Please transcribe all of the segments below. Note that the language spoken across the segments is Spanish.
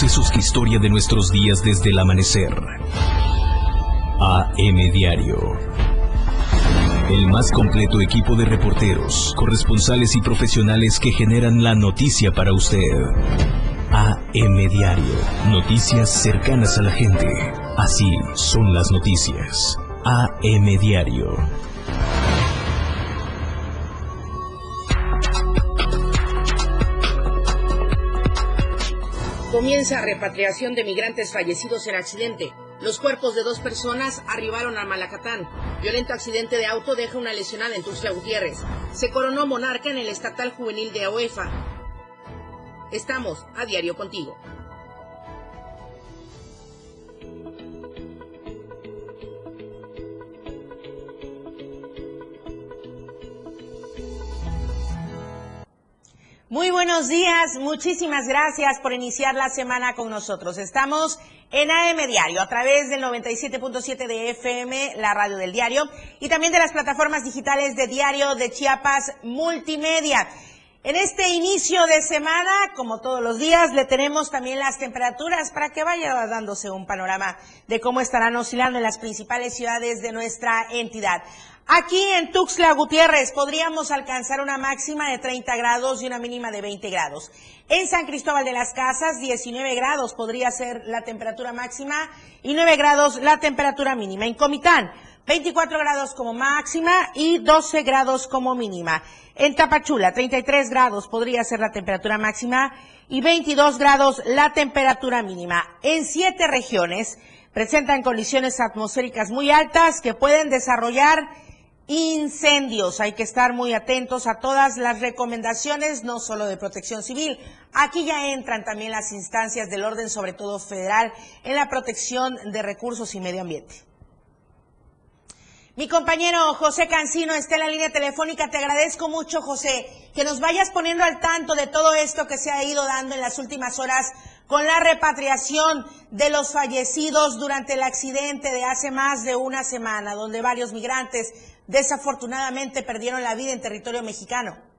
sucesos que historia de nuestros días desde el amanecer. AM Diario. El más completo equipo de reporteros, corresponsales y profesionales que generan la noticia para usted. AM Diario. Noticias cercanas a la gente. Así son las noticias. AM Diario. Comienza repatriación de migrantes fallecidos en accidente. Los cuerpos de dos personas arribaron a Malacatán. Violento accidente de auto deja una lesionada en Tuxtla Gutiérrez. Se coronó monarca en el estatal juvenil de OEFA. Estamos a diario contigo. Muy buenos días, muchísimas gracias por iniciar la semana con nosotros. Estamos en AM Diario a través del 97.7 de FM, la radio del diario, y también de las plataformas digitales de Diario de Chiapas Multimedia. En este inicio de semana, como todos los días, le tenemos también las temperaturas para que vaya dándose un panorama de cómo estarán oscilando en las principales ciudades de nuestra entidad. Aquí en Tuxtla Gutiérrez podríamos alcanzar una máxima de 30 grados y una mínima de 20 grados. En San Cristóbal de las Casas, 19 grados podría ser la temperatura máxima y 9 grados la temperatura mínima. En Comitán, 24 grados como máxima y 12 grados como mínima. En Tapachula, 33 grados podría ser la temperatura máxima y 22 grados la temperatura mínima. En siete regiones presentan condiciones atmosféricas muy altas que pueden desarrollar incendios. Hay que estar muy atentos a todas las recomendaciones, no solo de protección civil. Aquí ya entran también las instancias del orden, sobre todo federal, en la protección de recursos y medio ambiente. Mi compañero José Cancino está en la línea telefónica. Te agradezco mucho, José, que nos vayas poniendo al tanto de todo esto que se ha ido dando en las últimas horas con la repatriación de los fallecidos durante el accidente de hace más de una semana, donde varios migrantes desafortunadamente perdieron la vida en territorio mexicano.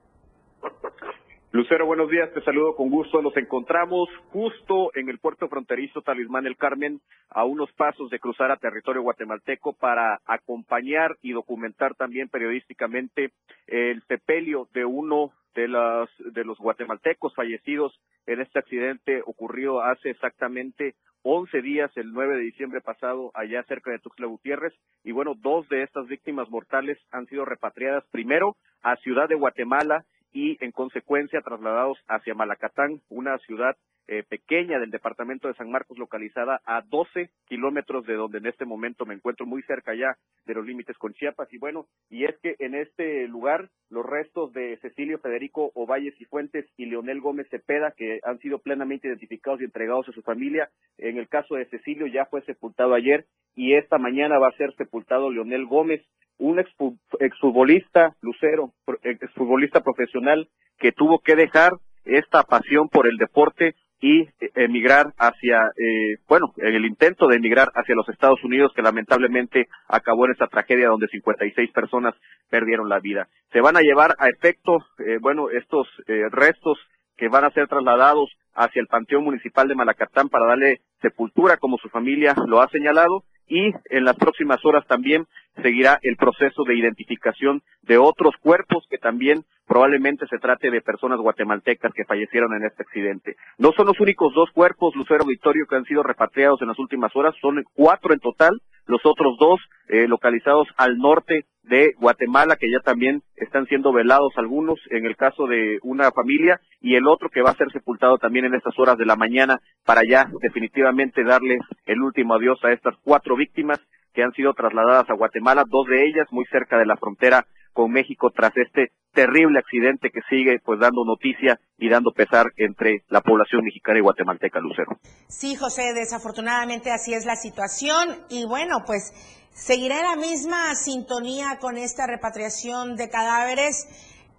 Lucero, buenos días, te saludo con gusto. Nos encontramos justo en el puerto fronterizo Talismán El Carmen, a unos pasos de cruzar a territorio guatemalteco para acompañar y documentar también periodísticamente el sepelio de uno de, las, de los guatemaltecos fallecidos en este accidente ocurrido hace exactamente 11 días, el 9 de diciembre pasado, allá cerca de Tuxtla Gutiérrez. Y bueno, dos de estas víctimas mortales han sido repatriadas primero a Ciudad de Guatemala y en consecuencia trasladados hacia Malacatán, una ciudad eh, pequeña del departamento de San Marcos, localizada a 12 kilómetros de donde en este momento me encuentro, muy cerca ya de los límites con Chiapas. Y bueno, y es que en este lugar los restos de Cecilio Federico Ovalles y Fuentes y Leonel Gómez Cepeda, que han sido plenamente identificados y entregados a su familia, en el caso de Cecilio ya fue sepultado ayer y esta mañana va a ser sepultado Leonel Gómez un exfutbolista, Lucero, exfutbolista profesional que tuvo que dejar esta pasión por el deporte y emigrar hacia, eh, bueno, en el intento de emigrar hacia los Estados Unidos, que lamentablemente acabó en esta tragedia donde 56 personas perdieron la vida. Se van a llevar a efecto, eh, bueno, estos eh, restos que van a ser trasladados hacia el Panteón Municipal de Malacatán para darle sepultura, como su familia lo ha señalado, y en las próximas horas también seguirá el proceso de identificación de otros cuerpos que también probablemente se trate de personas guatemaltecas que fallecieron en este accidente. No son los únicos dos cuerpos, Lucero Victorio, que han sido repatriados en las últimas horas, son cuatro en total, los otros dos eh, localizados al norte de Guatemala, que ya también están siendo velados algunos, en el caso de una familia, y el otro que va a ser sepultado también en estas horas de la mañana para ya definitivamente darles el último adiós a estas cuatro que han sido trasladadas a Guatemala, dos de ellas muy cerca de la frontera con México tras este terrible accidente que sigue pues dando noticia y dando pesar entre la población mexicana y guatemalteca, Lucero. Sí, José, desafortunadamente así es la situación y bueno, pues seguirá la misma sintonía con esta repatriación de cadáveres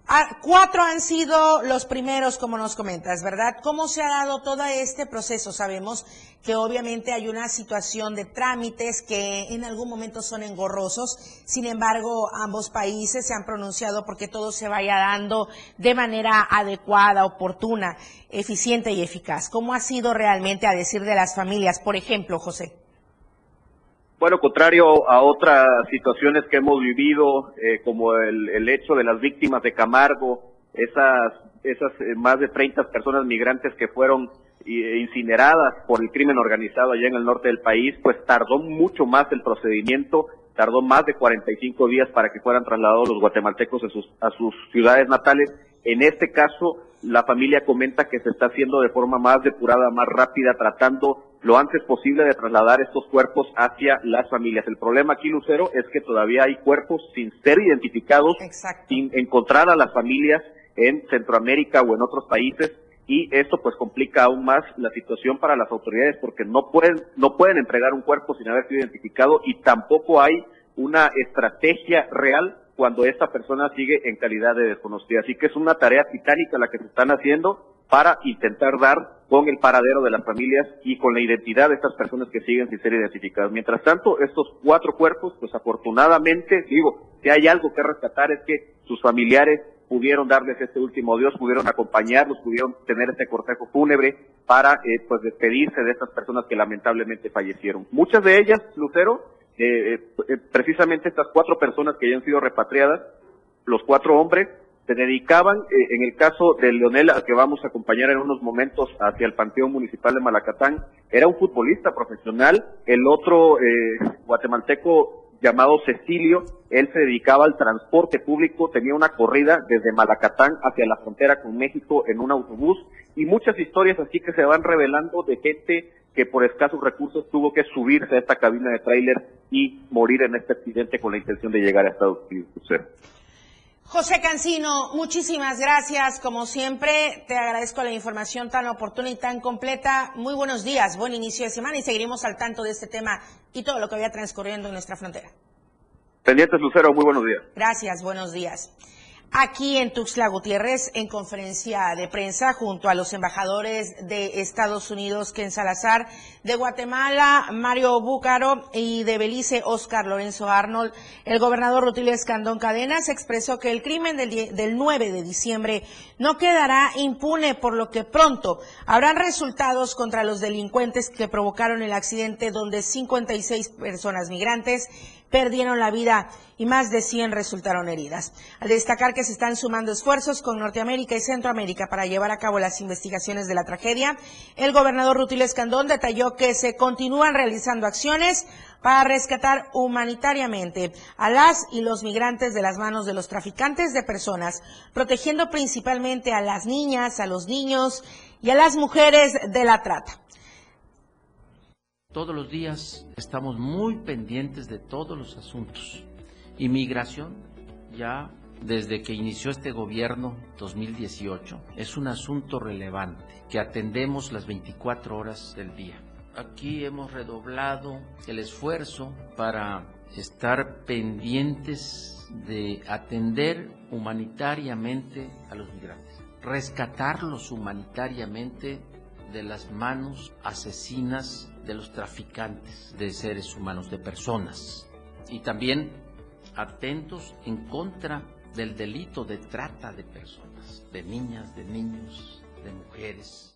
Ah, cuatro han sido los primeros, como nos comentas, ¿verdad? ¿Cómo se ha dado todo este proceso? Sabemos que obviamente hay una situación de trámites que en algún momento son engorrosos. Sin embargo, ambos países se han pronunciado porque todo se vaya dando de manera adecuada, oportuna, eficiente y eficaz. ¿Cómo ha sido realmente a decir de las familias, por ejemplo, José? Bueno, contrario a otras situaciones que hemos vivido, eh, como el, hecho de las víctimas de Camargo, esas, esas eh, más de 30 personas migrantes que fueron eh, incineradas por el crimen organizado allá en el norte del país, pues tardó mucho más el procedimiento, tardó más de 45 días para que fueran trasladados los guatemaltecos a sus, a sus ciudades natales. En este caso, la familia comenta que se está haciendo de forma más depurada, más rápida, tratando lo antes posible de trasladar estos cuerpos hacia las familias. El problema aquí, Lucero, es que todavía hay cuerpos sin ser identificados, sin encontrar a las familias en Centroamérica o en otros países y esto pues complica aún más la situación para las autoridades porque no pueden no pueden entregar un cuerpo sin haber sido identificado y tampoco hay una estrategia real cuando esta persona sigue en calidad de desconocida. Así que es una tarea titánica la que se están haciendo para intentar dar con el paradero de las familias y con la identidad de estas personas que siguen sin ser identificadas. Mientras tanto, estos cuatro cuerpos, pues afortunadamente, digo, si hay algo que rescatar es que sus familiares pudieron darles este último Dios, pudieron acompañarlos, pudieron tener este cortejo fúnebre para eh, pues despedirse de estas personas que lamentablemente fallecieron. Muchas de ellas, Lucero, eh, eh, precisamente estas cuatro personas que ya han sido repatriadas, los cuatro hombres, se dedicaban, eh, en el caso de Leonel, al que vamos a acompañar en unos momentos hacia el Panteón Municipal de Malacatán, era un futbolista profesional, el otro eh, guatemalteco llamado Cecilio, él se dedicaba al transporte público, tenía una corrida desde Malacatán hacia la frontera con México en un autobús y muchas historias así que se van revelando de gente que por escasos recursos tuvo que subirse a esta cabina de tráiler y morir en este accidente con la intención de llegar a Estados Unidos. José Cancino, muchísimas gracias. Como siempre, te agradezco la información tan oportuna y tan completa. Muy buenos días, buen inicio de semana y seguiremos al tanto de este tema y todo lo que vaya transcurriendo en nuestra frontera. Pendientes, Lucero, muy buenos días. Gracias, buenos días aquí en Tuxtla Gutiérrez en conferencia de prensa junto a los embajadores de Estados Unidos, Ken Salazar, de Guatemala, Mario Búcaro y de Belice, Oscar Lorenzo Arnold. El gobernador Rutilio Escandón Cadenas expresó que el crimen del, del 9 de diciembre no quedará impune, por lo que pronto habrán resultados contra los delincuentes que provocaron el accidente donde 56 personas migrantes perdieron la vida y más de 100 resultaron heridas. Al destacar que se están sumando esfuerzos con Norteamérica y Centroamérica para llevar a cabo las investigaciones de la tragedia, el gobernador Rutil Escandón detalló que se continúan realizando acciones para rescatar humanitariamente a las y los migrantes de las manos de los traficantes de personas, protegiendo principalmente a las niñas, a los niños y a las mujeres de la trata. Todos los días estamos muy pendientes de todos los asuntos. Inmigración, ya desde que inició este gobierno 2018, es un asunto relevante que atendemos las 24 horas del día. Aquí hemos redoblado el esfuerzo para estar pendientes de atender humanitariamente a los migrantes, rescatarlos humanitariamente de las manos asesinas de los traficantes de seres humanos, de personas. Y también atentos en contra del delito de trata de personas, de niñas, de niños, de mujeres.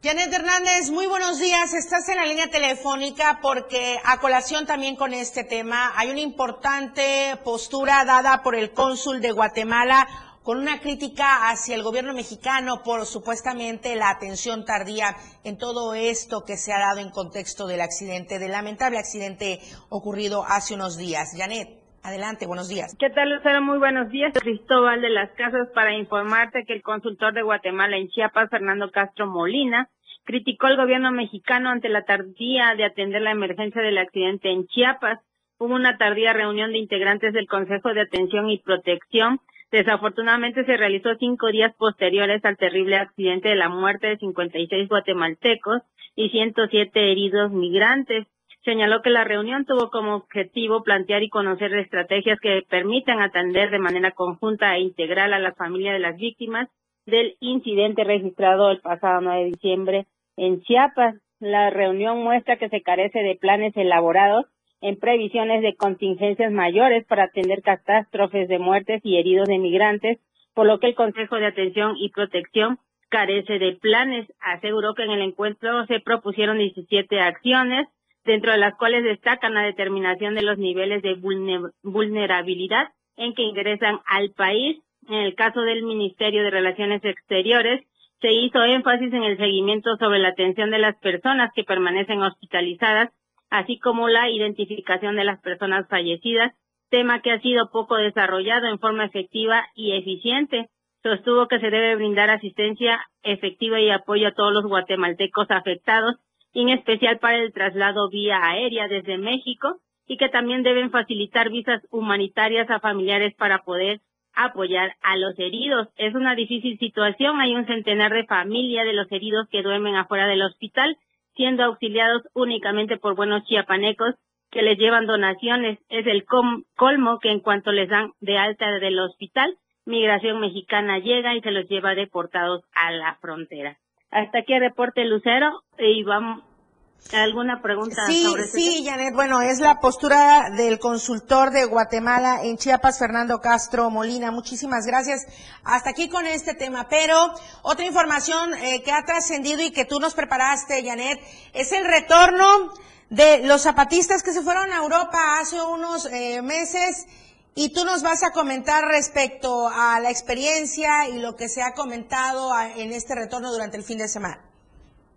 Janet Hernández, muy buenos días. Estás en la línea telefónica porque a colación también con este tema hay una importante postura dada por el cónsul de Guatemala con una crítica hacia el gobierno mexicano por supuestamente la atención tardía en todo esto que se ha dado en contexto del accidente, del lamentable accidente ocurrido hace unos días. Janet. Adelante, buenos días. ¿Qué tal, Lucero? Muy buenos días. Cristóbal de las Casas para informarte que el consultor de Guatemala en Chiapas, Fernando Castro Molina, criticó al gobierno mexicano ante la tardía de atender la emergencia del accidente en Chiapas. Hubo una tardía reunión de integrantes del Consejo de Atención y Protección Desafortunadamente se realizó cinco días posteriores al terrible accidente de la muerte de 56 guatemaltecos y 107 heridos migrantes. señaló que la reunión tuvo como objetivo plantear y conocer estrategias que permitan atender de manera conjunta e integral a la familia de las víctimas del incidente registrado el pasado 9 de diciembre en Chiapas. La reunión muestra que se carece de planes elaborados en previsiones de contingencias mayores para atender catástrofes de muertes y heridos de migrantes, por lo que el Consejo de Atención y Protección carece de planes. Aseguró que en el encuentro se propusieron 17 acciones, dentro de las cuales destacan la determinación de los niveles de vulnerabilidad en que ingresan al país. En el caso del Ministerio de Relaciones Exteriores, se hizo énfasis en el seguimiento sobre la atención de las personas que permanecen hospitalizadas, así como la identificación de las personas fallecidas, tema que ha sido poco desarrollado en forma efectiva y eficiente sostuvo que se debe brindar asistencia efectiva y apoyo a todos los guatemaltecos afectados, en especial para el traslado vía aérea desde México, y que también deben facilitar visas humanitarias a familiares para poder apoyar a los heridos. Es una difícil situación. Hay un centenar de familias de los heridos que duermen afuera del hospital, siendo auxiliados únicamente por buenos chiapanecos que les llevan donaciones. Es el colmo que en cuanto les dan de alta del hospital, migración mexicana llega y se los lleva deportados a la frontera. Hasta aquí el reporte Lucero y vamos ¿Alguna pregunta sí, sobre este Sí, Janet, bueno, es la postura del consultor de Guatemala en Chiapas, Fernando Castro Molina. Muchísimas gracias. Hasta aquí con este tema. Pero otra información eh, que ha trascendido y que tú nos preparaste, Janet, es el retorno de los zapatistas que se fueron a Europa hace unos eh, meses y tú nos vas a comentar respecto a la experiencia y lo que se ha comentado en este retorno durante el fin de semana.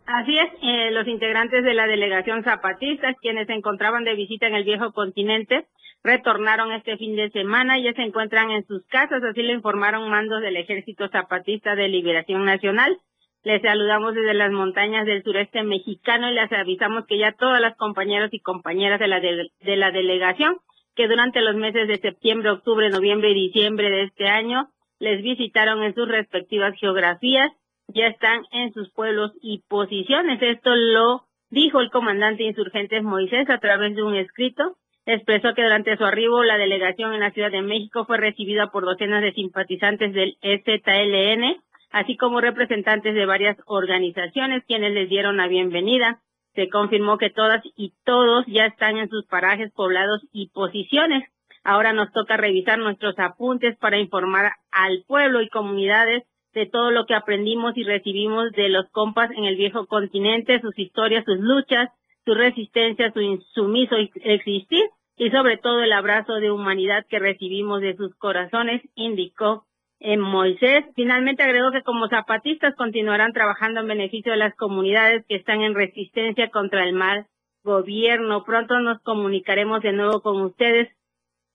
Así es, eh, los integrantes de la delegación zapatista, quienes se encontraban de visita en el viejo continente, retornaron este fin de semana y ya se encuentran en sus casas, así lo informaron mandos del Ejército Zapatista de Liberación Nacional. Les saludamos desde las montañas del sureste mexicano y les avisamos que ya todas las compañeros y compañeras de la, de la delegación que durante los meses de septiembre, octubre, noviembre y diciembre de este año les visitaron en sus respectivas geografías, ya están en sus pueblos y posiciones. Esto lo dijo el comandante insurgentes Moisés a través de un escrito. Expresó que durante su arribo la delegación en la Ciudad de México fue recibida por docenas de simpatizantes del EZLN, así como representantes de varias organizaciones quienes les dieron la bienvenida se confirmó que todas y todos ya están en sus parajes poblados y posiciones. Ahora nos toca revisar nuestros apuntes para informar al pueblo y comunidades de todo lo que aprendimos y recibimos de los compas en el viejo continente, sus historias, sus luchas, su resistencia, su insumiso existir y sobre todo el abrazo de humanidad que recibimos de sus corazones, indicó en Moisés. Finalmente agregó que como zapatistas continuarán trabajando en beneficio de las comunidades que están en resistencia contra el mal gobierno. Pronto nos comunicaremos de nuevo con ustedes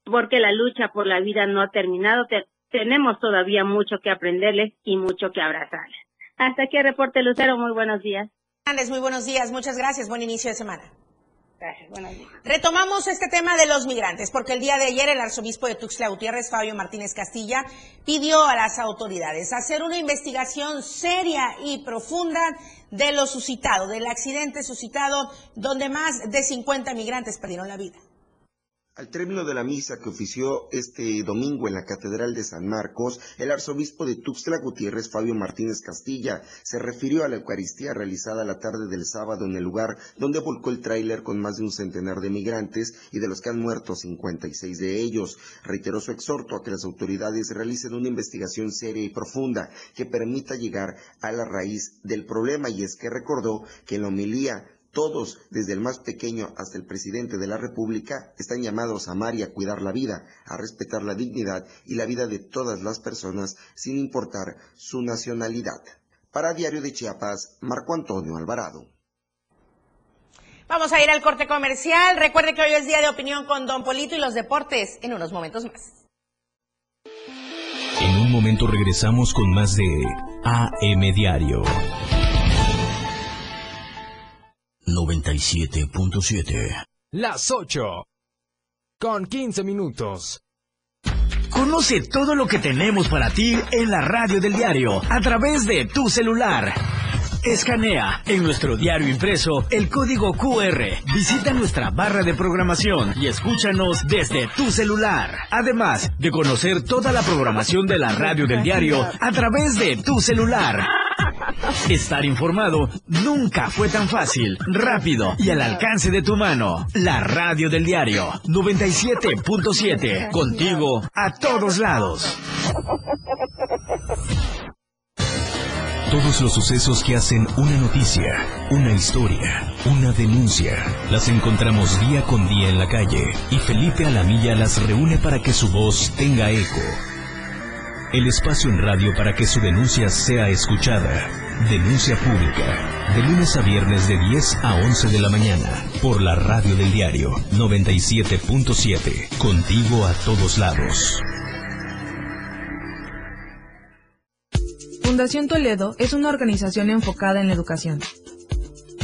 porque la lucha por la vida no ha terminado. Tenemos todavía mucho que aprenderles y mucho que abrazarles. Hasta aquí el reporte Lucero. Muy buenos días. Muy buenos días. Muchas gracias. Buen inicio de semana. Retomamos este tema de los migrantes, porque el día de ayer el arzobispo de Tuxtla Gutiérrez, Fabio Martínez Castilla, pidió a las autoridades hacer una investigación seria y profunda de lo suscitado, del accidente suscitado, donde más de 50 migrantes perdieron la vida. Al término de la misa que ofició este domingo en la Catedral de San Marcos, el arzobispo de Tuxtla Gutiérrez, Fabio Martínez Castilla, se refirió a la Eucaristía realizada la tarde del sábado en el lugar donde volcó el tráiler con más de un centenar de migrantes y de los que han muerto 56 de ellos. Reiteró su exhorto a que las autoridades realicen una investigación seria y profunda que permita llegar a la raíz del problema y es que recordó que en la homilía todos, desde el más pequeño hasta el presidente de la República, están llamados a amar y a cuidar la vida, a respetar la dignidad y la vida de todas las personas, sin importar su nacionalidad. Para Diario de Chiapas, Marco Antonio Alvarado. Vamos a ir al corte comercial. Recuerde que hoy es día de opinión con Don Polito y los deportes en unos momentos más. En un momento regresamos con más de AM Diario. 97.7. Las 8. Con 15 minutos. Conoce todo lo que tenemos para ti en la radio del diario a través de tu celular. Escanea en nuestro diario impreso el código QR. Visita nuestra barra de programación y escúchanos desde tu celular. Además de conocer toda la programación de la radio del diario a través de tu celular. Estar informado nunca fue tan fácil, rápido y al alcance de tu mano. La radio del diario 97.7. Contigo a todos lados. Todos los sucesos que hacen una noticia, una historia, una denuncia, las encontramos día con día en la calle y Felipe Alamilla las reúne para que su voz tenga eco. El espacio en radio para que su denuncia sea escuchada. Denuncia pública. De lunes a viernes de 10 a 11 de la mañana. Por la radio del diario 97.7. Contigo a todos lados. Fundación Toledo es una organización enfocada en la educación.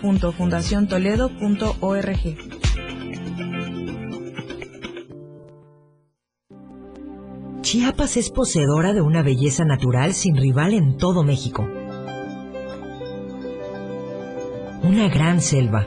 www.fundaciontoledo.org. Chiapas es poseedora de una belleza natural sin rival en todo México. Una gran selva,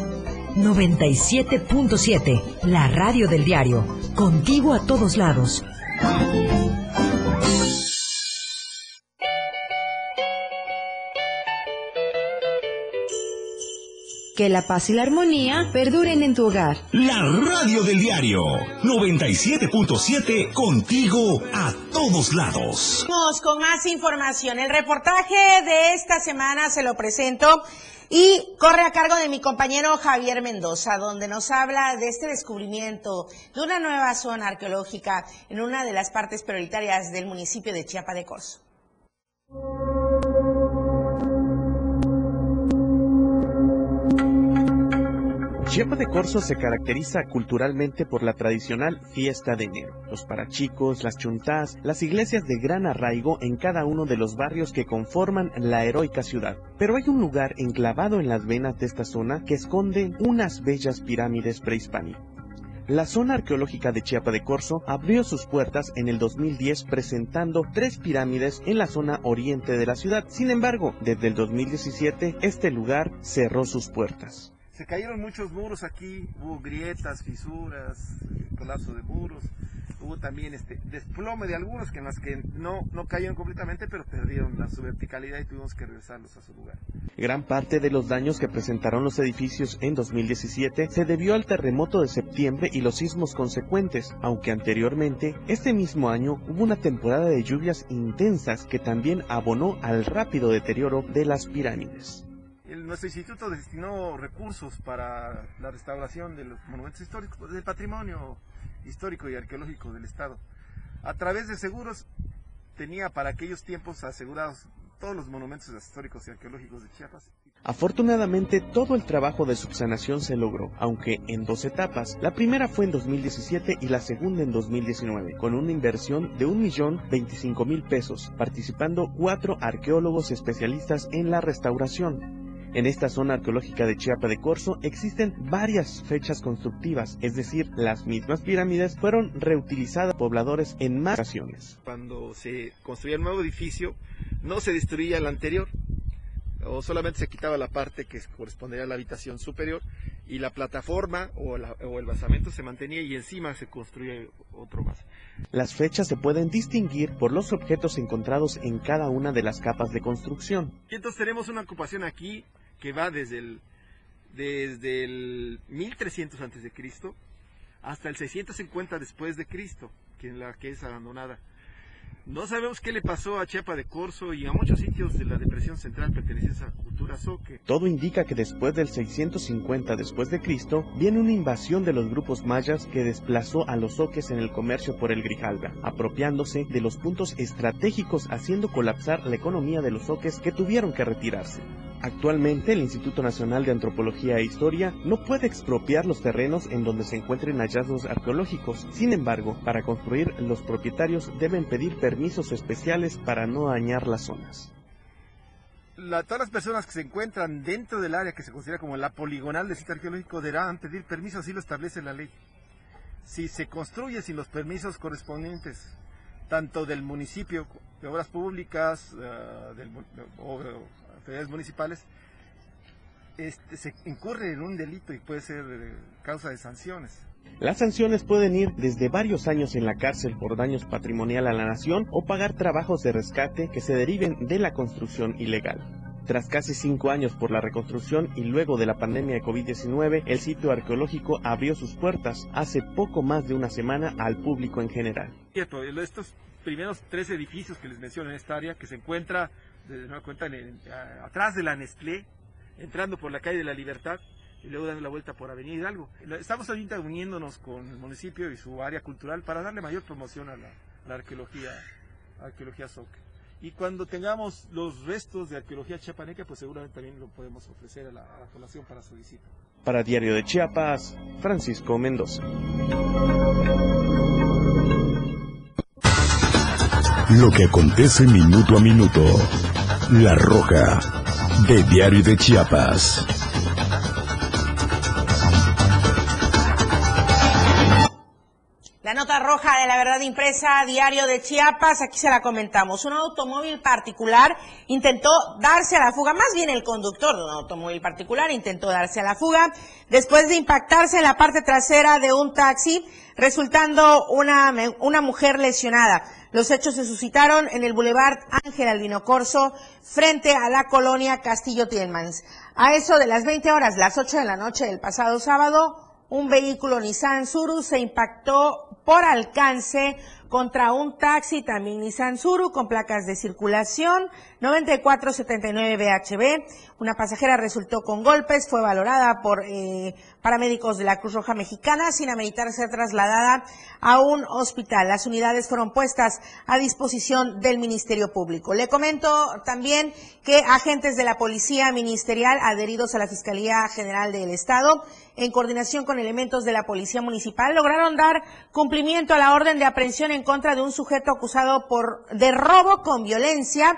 97.7, la radio del diario, contigo a todos lados. Que la paz y la armonía perduren en tu hogar. La radio del diario 97.7 contigo a todos lados. Vamos con más información. El reportaje de esta semana se lo presento y corre a cargo de mi compañero Javier Mendoza, donde nos habla de este descubrimiento de una nueva zona arqueológica en una de las partes prioritarias del municipio de Chiapa de Corzo. Chiapa de Corzo se caracteriza culturalmente por la tradicional fiesta de enero, los parachicos, las chuntás, las iglesias de gran arraigo en cada uno de los barrios que conforman la heroica ciudad. Pero hay un lugar enclavado en las venas de esta zona que esconde unas bellas pirámides prehispánicas. La zona arqueológica de Chiapa de Corzo abrió sus puertas en el 2010 presentando tres pirámides en la zona oriente de la ciudad. Sin embargo, desde el 2017 este lugar cerró sus puertas se cayeron muchos muros aquí, hubo grietas, fisuras, colapso de muros, hubo también este desplome de algunos que en las que no, no cayeron completamente, pero perdieron la, su verticalidad y tuvimos que regresarlos a su lugar. Gran parte de los daños que presentaron los edificios en 2017 se debió al terremoto de septiembre y los sismos consecuentes, aunque anteriormente, este mismo año, hubo una temporada de lluvias intensas que también abonó al rápido deterioro de las pirámides nuestro instituto destinó recursos para la restauración de los monumentos históricos, del patrimonio histórico y arqueológico del Estado. A través de seguros tenía para aquellos tiempos asegurados todos los monumentos históricos y arqueológicos de Chiapas. Afortunadamente, todo el trabajo de subsanación se logró, aunque en dos etapas. La primera fue en 2017 y la segunda en 2019, con una inversión de 1.025.000 pesos, participando cuatro arqueólogos especialistas en la restauración. En esta zona arqueológica de Chiapa de Corzo existen varias fechas constructivas, es decir, las mismas pirámides fueron reutilizadas por pobladores en más ocasiones. Cuando se construía el nuevo edificio, no se destruía el anterior, o solamente se quitaba la parte que correspondería a la habitación superior y la plataforma o, o, el basamento se mantenía y encima se construía otro más. Las fechas se pueden distinguir por los objetos encontrados en cada una de las capas de construcción. Y entonces tenemos una ocupación aquí que va desde el desde el 1300 antes de Cristo hasta el 650 después de Cristo, que es la que es abandonada. No sabemos qué le pasó a Chiapa de Corzo y a muchos sitios de la depresión central pertenecientes a cultura zoque. Todo indica que después del 650 después de Cristo viene una invasión de los grupos mayas que desplazó a los zoques en el comercio por el Grijalva, apropiándose de los puntos estratégicos haciendo colapsar la economía de los zoques que tuvieron que retirarse. Actualmente el Instituto Nacional de Antropología e Historia no puede expropiar los terrenos en donde se encuentren hallazgos arqueológicos. Sin embargo, para construir los propietarios deben pedir permisos especiales para no dañar las zonas. La, todas las personas que se encuentran dentro del área que se considera como la poligonal del sitio arqueológico deberán pedir permiso, así lo establece la ley. Si se construye sin los permisos correspondientes, tanto del municipio de obras públicas, uh, del, o, autoridades municipales, este, se incurre en un delito y puede ser eh, causa de sanciones. Las sanciones pueden ir desde varios años en la cárcel por daños patrimonial a la nación o pagar trabajos de rescate que se deriven de la construcción ilegal. Tras casi cinco años por la reconstrucción y luego de la pandemia de COVID-19, el sitio arqueológico abrió sus puertas hace poco más de una semana al público en general. Cierto, estos primeros tres edificios que les menciono en esta área, que se encuentra de nueva cuenta en, atrás de la Nestlé, entrando por la calle de la Libertad y luego dando la vuelta por Avenida Hidalgo. Estamos ahorita uniéndonos con el municipio y su área cultural para darle mayor promoción a la, arqueología, arqueología Soque. Y cuando tengamos los restos de arqueología chiapaneca, pues seguramente también lo podemos ofrecer a la, a la población para su visita. Para Diario de Chiapas, Francisco Mendoza. Lo que acontece minuto a minuto. La Roja, de Diario de Chiapas. La nota roja de la verdad impresa, diario de Chiapas, aquí se la comentamos. Un automóvil particular intentó darse a la fuga, más bien el conductor de un automóvil particular intentó darse a la fuga después de impactarse en la parte trasera de un taxi, resultando una, una mujer lesionada. Los hechos se suscitaron en el Boulevard Ángel Albino Corso, frente a la colonia Castillo Tielmans. A eso de las 20 horas, las 8 de la noche del pasado sábado, un vehículo Nissan Suru se impactó por alcance contra un taxi también Nissan Suru con placas de circulación 9479 BHB. Una pasajera resultó con golpes, fue valorada por eh, paramédicos de la Cruz Roja Mexicana sin ameritar ser trasladada a un hospital. Las unidades fueron puestas a disposición del Ministerio Público. Le comento también que agentes de la Policía Ministerial adheridos a la Fiscalía General del Estado en coordinación con elementos de la Policía Municipal, lograron dar cumplimiento a la orden de aprehensión en contra de un sujeto acusado por de robo con violencia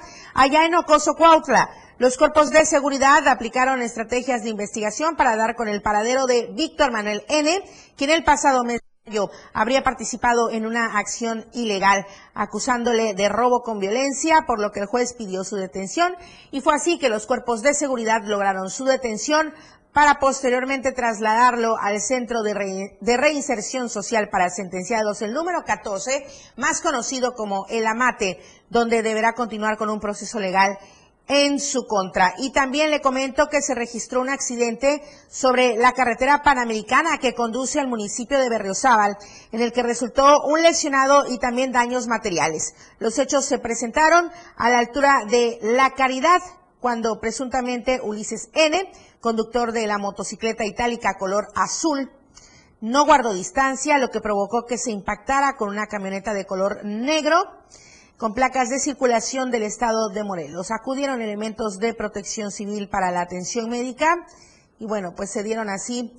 allá en Ocoso, Cuautla. Los cuerpos de seguridad aplicaron estrategias de investigación para dar con el paradero de Víctor Manuel N., quien el pasado mes de mayo habría participado en una acción ilegal, acusándole de robo con violencia, por lo que el juez pidió su detención, y fue así que los cuerpos de seguridad lograron su detención para posteriormente trasladarlo al Centro de, Re de, Reinserción Social para Sentenciados, el número 14, más conocido como el AMATE, donde deberá continuar con un proceso legal en su contra. Y también le comento que se registró un accidente sobre la carretera panamericana que conduce al municipio de Berriozábal, en el que resultó un lesionado y también daños materiales. Los hechos se presentaron a la altura de La Caridad, cuando presuntamente Ulises N., conductor de la motocicleta itálica color azul, no guardó distancia, lo que provocó que se impactara con una camioneta de color negro con placas de circulación del estado de Morelos. Acudieron elementos de protección civil para la atención médica y bueno, pues se dieron así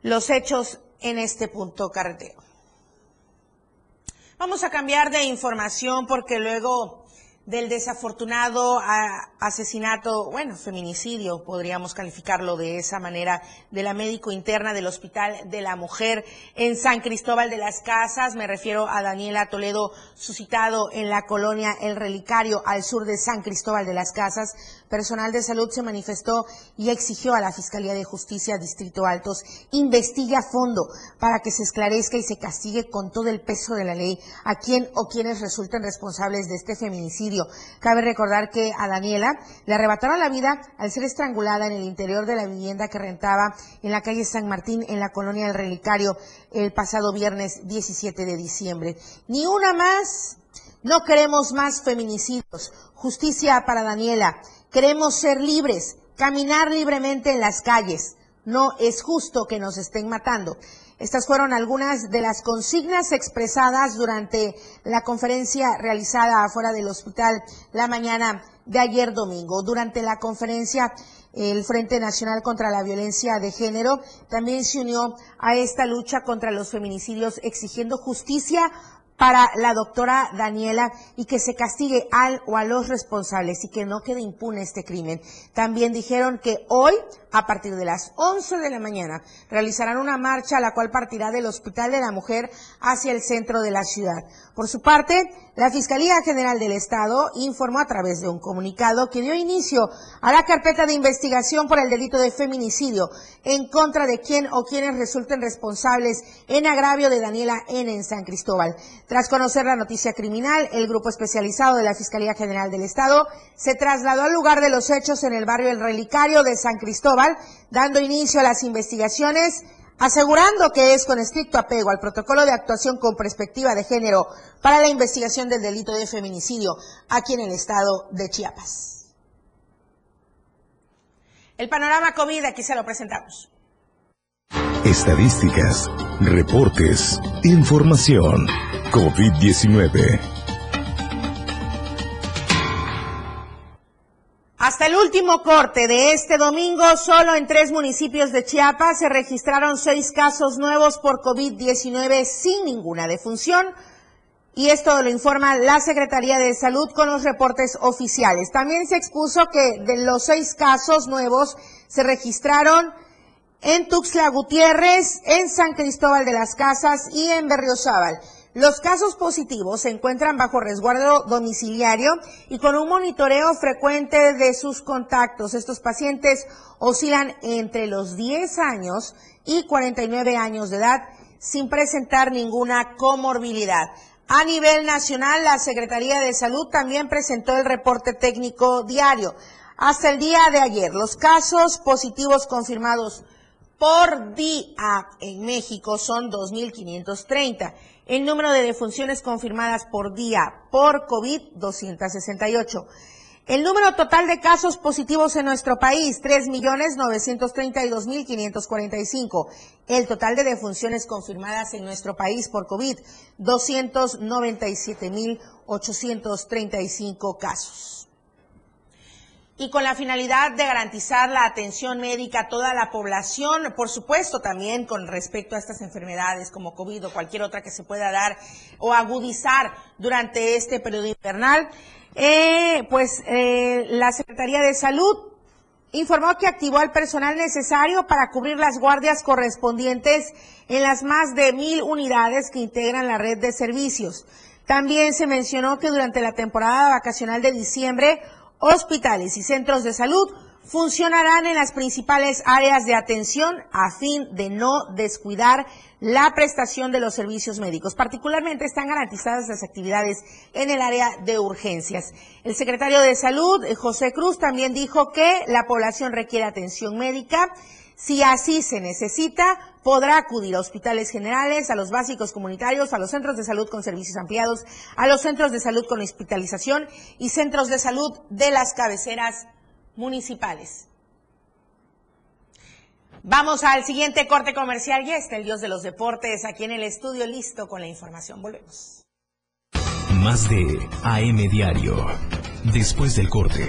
los hechos en este punto carretero. Vamos a cambiar de información porque luego del desafortunado asesinato, bueno, feminicidio, podríamos calificarlo de esa manera, de la médico interna del Hospital de la Mujer en San Cristóbal de las Casas. Me refiero a Daniela Toledo, suscitado en la colonia El Relicario, al sur de San Cristóbal de las Casas. Personal de salud se manifestó y exigió a la Fiscalía de Justicia Distrito Altos investigue a fondo para que se esclarezca y se castigue con todo el peso de la ley a quien o quienes resulten responsables de este feminicidio Cabe recordar que a Daniela le arrebataron la vida al ser estrangulada en el interior de la vivienda que rentaba en la calle San Martín, en la colonia del Relicario, el pasado viernes 17 de diciembre. Ni una más. No queremos más feminicidios. Justicia para Daniela. Queremos ser libres, caminar libremente en las calles. No es justo que nos estén matando. Estas fueron algunas de las consignas expresadas durante la conferencia realizada afuera del hospital la mañana de ayer domingo. Durante la conferencia, el Frente Nacional contra la Violencia de Género también se unió a esta lucha contra los feminicidios exigiendo justicia para la doctora Daniela y que se castigue al o a los responsables y que no quede impune este crimen. También dijeron que hoy, a partir de las 11 de la mañana, realizarán una marcha la cual partirá del Hospital de la Mujer hacia el centro de la ciudad. Por su parte, la Fiscalía General del Estado informó a través de un comunicado que dio inicio a la carpeta de investigación por el delito de feminicidio en contra de quien o quienes resulten responsables en agravio de Daniela N. en San Cristóbal. Tras conocer la noticia criminal, el grupo especializado de la Fiscalía General del Estado se trasladó al lugar de los hechos en el barrio El Relicario de San Cristóbal, dando inicio a las investigaciones asegurando que es con estricto apego al protocolo de actuación con perspectiva de género para la investigación del delito de feminicidio aquí en el estado de Chiapas. El panorama COVID aquí se lo presentamos. Estadísticas, reportes, información. COVID-19. Hasta el último corte de este domingo, solo en tres municipios de Chiapas se registraron seis casos nuevos por COVID-19 sin ninguna defunción. Y esto lo informa la Secretaría de Salud con los reportes oficiales. También se expuso que de los seis casos nuevos se registraron en Tuxtla Gutiérrez, en San Cristóbal de las Casas y en Berriozábal. Los casos positivos se encuentran bajo resguardo domiciliario y con un monitoreo frecuente de sus contactos. Estos pacientes oscilan entre los 10 años y 49 años de edad sin presentar ninguna comorbilidad. A nivel nacional, la Secretaría de Salud también presentó el reporte técnico diario. Hasta el día de ayer, los casos positivos confirmados por día en México son 2.530 el número de defunciones confirmadas por día por COVID, 268. El número total de casos positivos en nuestro país, 3.932.545. El total de defunciones confirmadas en nuestro país por COVID, 297.835 casos y con la finalidad de garantizar la atención médica a toda la población, por supuesto también con respecto a estas enfermedades como COVID o cualquier otra que se pueda dar o agudizar durante este periodo invernal, eh, pues eh, la Secretaría de Salud informó que activó al personal necesario para cubrir las guardias correspondientes en las más de mil unidades que integran la red de servicios. También se mencionó que durante la temporada vacacional de diciembre hospitales y centros de salud funcionarán en las principales áreas de atención a fin de no descuidar la prestación de los servicios médicos. Particularmente están garantizadas las actividades en el área de urgencias. El secretario de Salud, José Cruz, también dijo que la población requiere atención médica si así se necesita, podrá acudir a hospitales generales, a los básicos comunitarios, a los centros de salud con servicios ampliados, a los centros de salud con hospitalización y centros de salud de las cabeceras municipales. Vamos al siguiente corte comercial y está el dios de los deportes aquí en el estudio listo con la información. Volvemos. Más de AM Diario. Después del corte.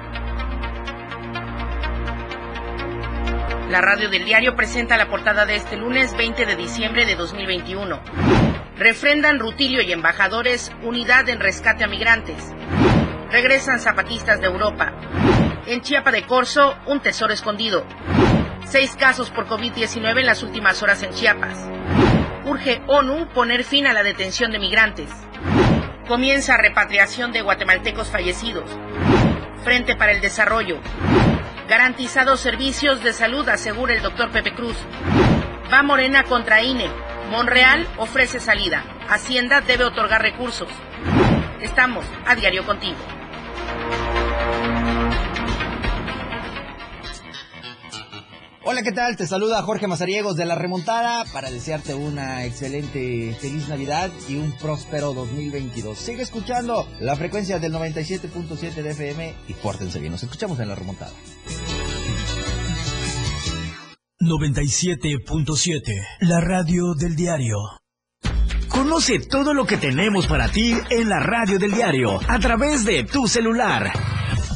La radio del diario presenta la portada de este lunes 20 de diciembre de 2021. Refrendan Rutilio y embajadores unidad en rescate a migrantes. Regresan zapatistas de Europa. En Chiapa de Corzo, un tesoro escondido. Seis casos por COVID-19 en las últimas horas en Chiapas. Urge ONU poner fin a la detención de migrantes. Comienza repatriación de guatemaltecos fallecidos. Frente para el Desarrollo. Garantizados servicios de salud, asegura el doctor Pepe Cruz. Va Morena contra INE. Monreal ofrece salida. Hacienda debe otorgar recursos. Estamos a diario contigo. Hola, ¿qué tal? Te saluda Jorge Mazariegos de La Remontada para desearte una excelente feliz Navidad y un próspero 2022. Sigue escuchando la frecuencia del 97.7 de FM y pórtense bien. Nos escuchamos en La Remontada. 97.7, la radio del diario. Conoce todo lo que tenemos para ti en la radio del diario a través de tu celular.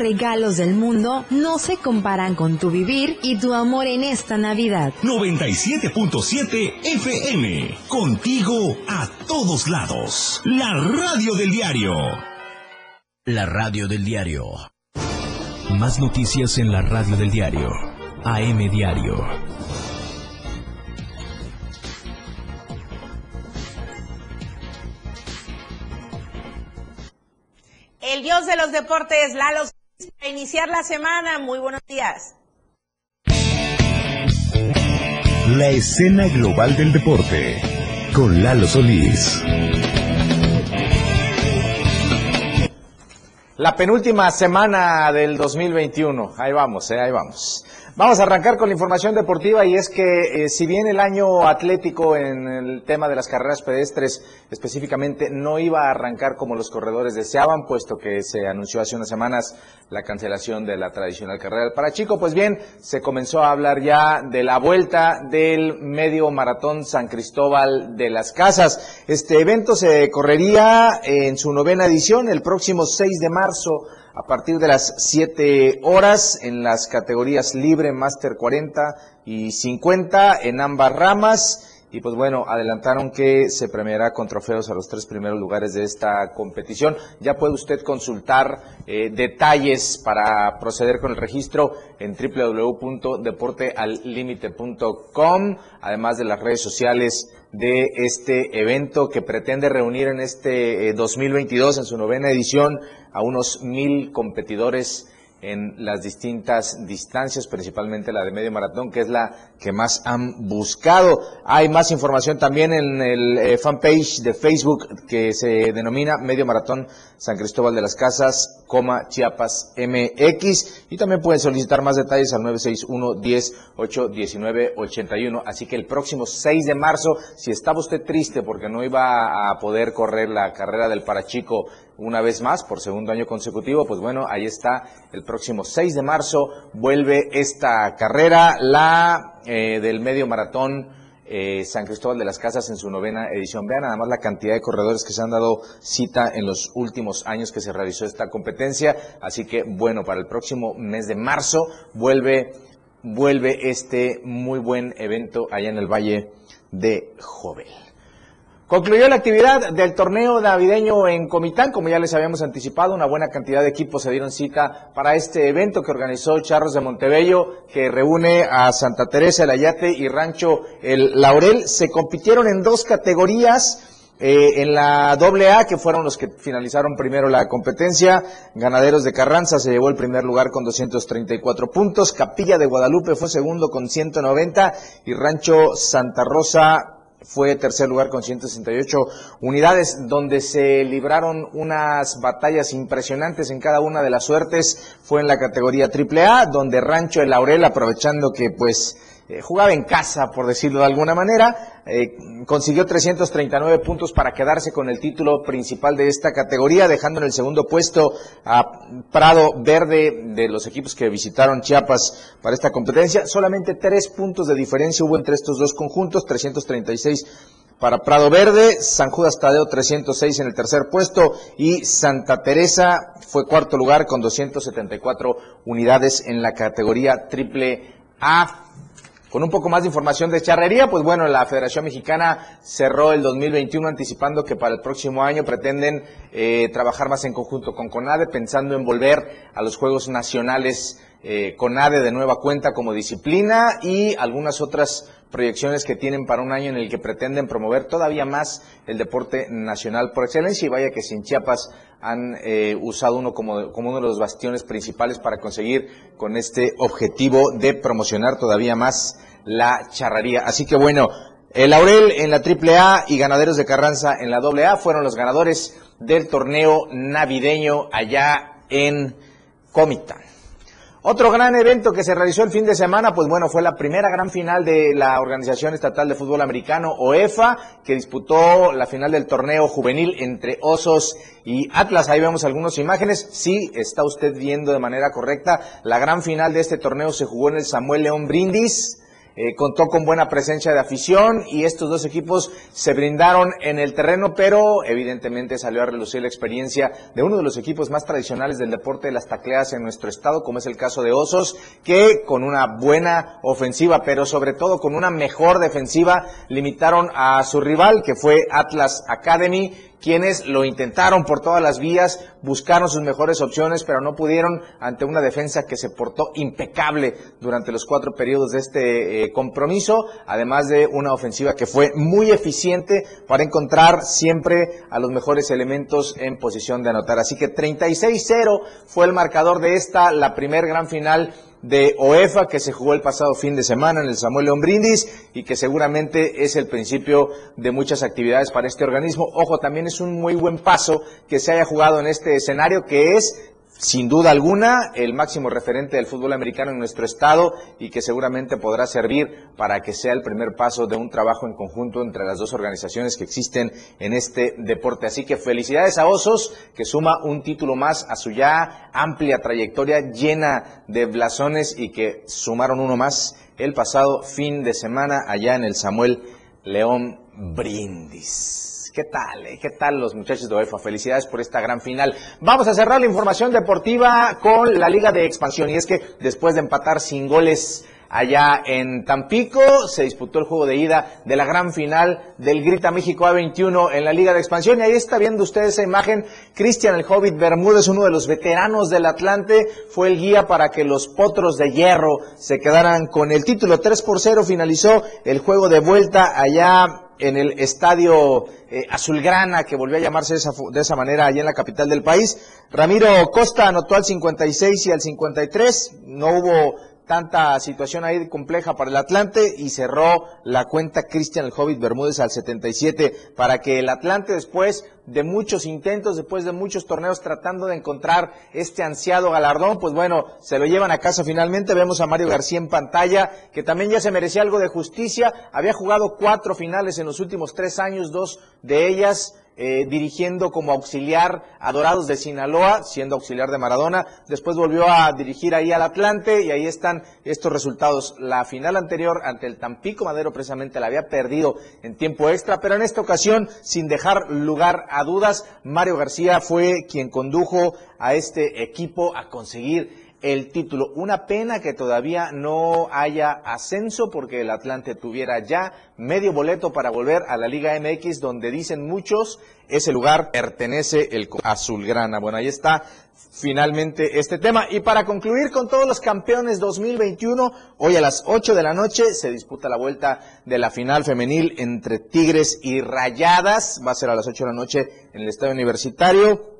Regalos del mundo no se comparan con tu vivir y tu amor en esta Navidad. 97.7 FM. Contigo a todos lados. La radio del diario. La radio del diario. Más noticias en la radio del diario. AM Diario. El dios de los deportes, Lalo, para iniciar la semana. Muy buenos días. La escena global del deporte. Con Lalo Solís. La penúltima semana del 2021. Ahí vamos, eh, ahí vamos. Vamos a arrancar con la información deportiva y es que eh, si bien el año atlético en el tema de las carreras pedestres específicamente no iba a arrancar como los corredores deseaban, puesto que se anunció hace unas semanas la cancelación de la tradicional carrera del Parachico, pues bien, se comenzó a hablar ya de la vuelta del medio maratón San Cristóbal de las Casas. Este evento se correría en su novena edición el próximo 6 de marzo a partir de las 7 horas en las categorías libre, máster 40 y 50 en ambas ramas. Y pues bueno, adelantaron que se premiará con trofeos a los tres primeros lugares de esta competición. Ya puede usted consultar eh, detalles para proceder con el registro en www.deporteallimite.com, además de las redes sociales de este evento que pretende reunir en este eh, 2022, en su novena edición, a unos mil competidores en las distintas distancias, principalmente la de medio maratón, que es la que más han buscado. Hay más información también en el eh, fanpage de Facebook que se denomina Medio Maratón San Cristóbal de las Casas, Chiapas MX. Y también pueden solicitar más detalles al 961 10 8 19 81. Así que el próximo 6 de marzo, si estaba usted triste porque no iba a poder correr la carrera del Parachico una vez más por segundo año consecutivo, pues bueno, ahí está, el próximo 6 de marzo vuelve esta carrera, la eh, del medio maratón eh, San Cristóbal de las Casas en su novena edición. Vean nada más la cantidad de corredores que se han dado cita en los últimos años que se realizó esta competencia, así que bueno, para el próximo mes de marzo vuelve, vuelve este muy buen evento allá en el Valle de Jovel. Concluyó la actividad del torneo navideño en Comitán, como ya les habíamos anticipado, una buena cantidad de equipos se dieron cita para este evento que organizó Charros de Montebello, que reúne a Santa Teresa, el Ayate y Rancho El Laurel. Se compitieron en dos categorías. Eh, en la doble A, que fueron los que finalizaron primero la competencia, Ganaderos de Carranza se llevó el primer lugar con 234 puntos, Capilla de Guadalupe fue segundo con 190 y Rancho Santa Rosa fue tercer lugar con 168 unidades, donde se libraron unas batallas impresionantes en cada una de las suertes. Fue en la categoría AAA, donde Rancho El Laurel, aprovechando que pues eh, jugaba en casa, por decirlo de alguna manera, eh, consiguió 339 puntos para quedarse con el título principal de esta categoría, dejando en el segundo puesto a Prado Verde de los equipos que visitaron Chiapas para esta competencia. Solamente tres puntos de diferencia hubo entre estos dos conjuntos, 336 para Prado Verde, San Judas Tadeo 306 en el tercer puesto y Santa Teresa fue cuarto lugar con 274 unidades en la categoría triple A. Con un poco más de información de charrería, pues bueno, la Federación Mexicana cerró el 2021 anticipando que para el próximo año pretenden eh, trabajar más en conjunto con CONADE, pensando en volver a los Juegos Nacionales eh, CONADE de nueva cuenta como disciplina y algunas otras proyecciones que tienen para un año en el que pretenden promover todavía más el deporte nacional por excelencia y vaya que sin Chiapas han eh, usado uno como, como uno de los bastiones principales para conseguir con este objetivo de promocionar todavía más la charrería. Así que bueno, el Laurel en la AAA y Ganaderos de Carranza en la AA fueron los ganadores del torneo navideño allá en Comitán. Otro gran evento que se realizó el fin de semana, pues bueno, fue la primera gran final de la Organización Estatal de Fútbol Americano, OEFA, que disputó la final del torneo juvenil entre Osos y Atlas. Ahí vemos algunas imágenes. Sí, está usted viendo de manera correcta. La gran final de este torneo se jugó en el Samuel León Brindis. Eh, contó con buena presencia de afición y estos dos equipos se brindaron en el terreno, pero evidentemente salió a relucir la experiencia de uno de los equipos más tradicionales del deporte de las tacleas en nuestro estado, como es el caso de Osos, que con una buena ofensiva, pero sobre todo con una mejor defensiva, limitaron a su rival, que fue Atlas Academy, quienes lo intentaron por todas las vías, buscaron sus mejores opciones, pero no pudieron ante una defensa que se portó impecable durante los cuatro periodos de este eh, compromiso, además de una ofensiva que fue muy eficiente para encontrar siempre a los mejores elementos en posición de anotar. Así que 36-0 fue el marcador de esta, la primer gran final de OEFA que se jugó el pasado fin de semana en el Samuel León Brindis y que seguramente es el principio de muchas actividades para este organismo. Ojo, también es un muy buen paso que se haya jugado en este escenario que es sin duda alguna, el máximo referente del fútbol americano en nuestro estado y que seguramente podrá servir para que sea el primer paso de un trabajo en conjunto entre las dos organizaciones que existen en este deporte. Así que felicidades a Osos, que suma un título más a su ya amplia trayectoria llena de blasones y que sumaron uno más el pasado fin de semana allá en el Samuel León Brindis. ¿Qué tal? Eh? ¿Qué tal los muchachos de UEFA? Felicidades por esta gran final. Vamos a cerrar la información deportiva con la Liga de Expansión. Y es que después de empatar sin goles allá en Tampico, se disputó el juego de ida de la gran final del Grita México A21 en la Liga de Expansión. Y ahí está viendo usted esa imagen. Cristian el Hobbit Bermúdez, uno de los veteranos del Atlante, fue el guía para que los potros de hierro se quedaran con el título. 3 por 0 finalizó el juego de vuelta allá en el estadio eh, Azulgrana, que volvió a llamarse de esa, de esa manera allá en la capital del país. Ramiro Costa anotó al 56 y al 53. No hubo tanta situación ahí compleja para el Atlante y cerró la cuenta Cristian el Hobbit Bermúdez al 77 para que el Atlante después de muchos intentos, después de muchos torneos tratando de encontrar este ansiado galardón, pues bueno, se lo llevan a casa finalmente. Vemos a Mario García en pantalla, que también ya se merecía algo de justicia. Había jugado cuatro finales en los últimos tres años, dos de ellas eh, dirigiendo como auxiliar a Dorados de Sinaloa, siendo auxiliar de Maradona. Después volvió a dirigir ahí al Atlante y ahí están estos resultados. La final anterior ante el Tampico Madero precisamente la había perdido en tiempo extra, pero en esta ocasión, sin dejar lugar a dudas, Mario García fue quien condujo a este equipo a conseguir el título. Una pena que todavía no haya ascenso porque el Atlante tuviera ya medio boleto para volver a la Liga MX donde dicen muchos ese lugar pertenece el azulgrana. Bueno, ahí está finalmente este tema. Y para concluir con todos los campeones 2021, hoy a las 8 de la noche se disputa la vuelta de la final femenil entre Tigres y Rayadas. Va a ser a las 8 de la noche en el Estadio Universitario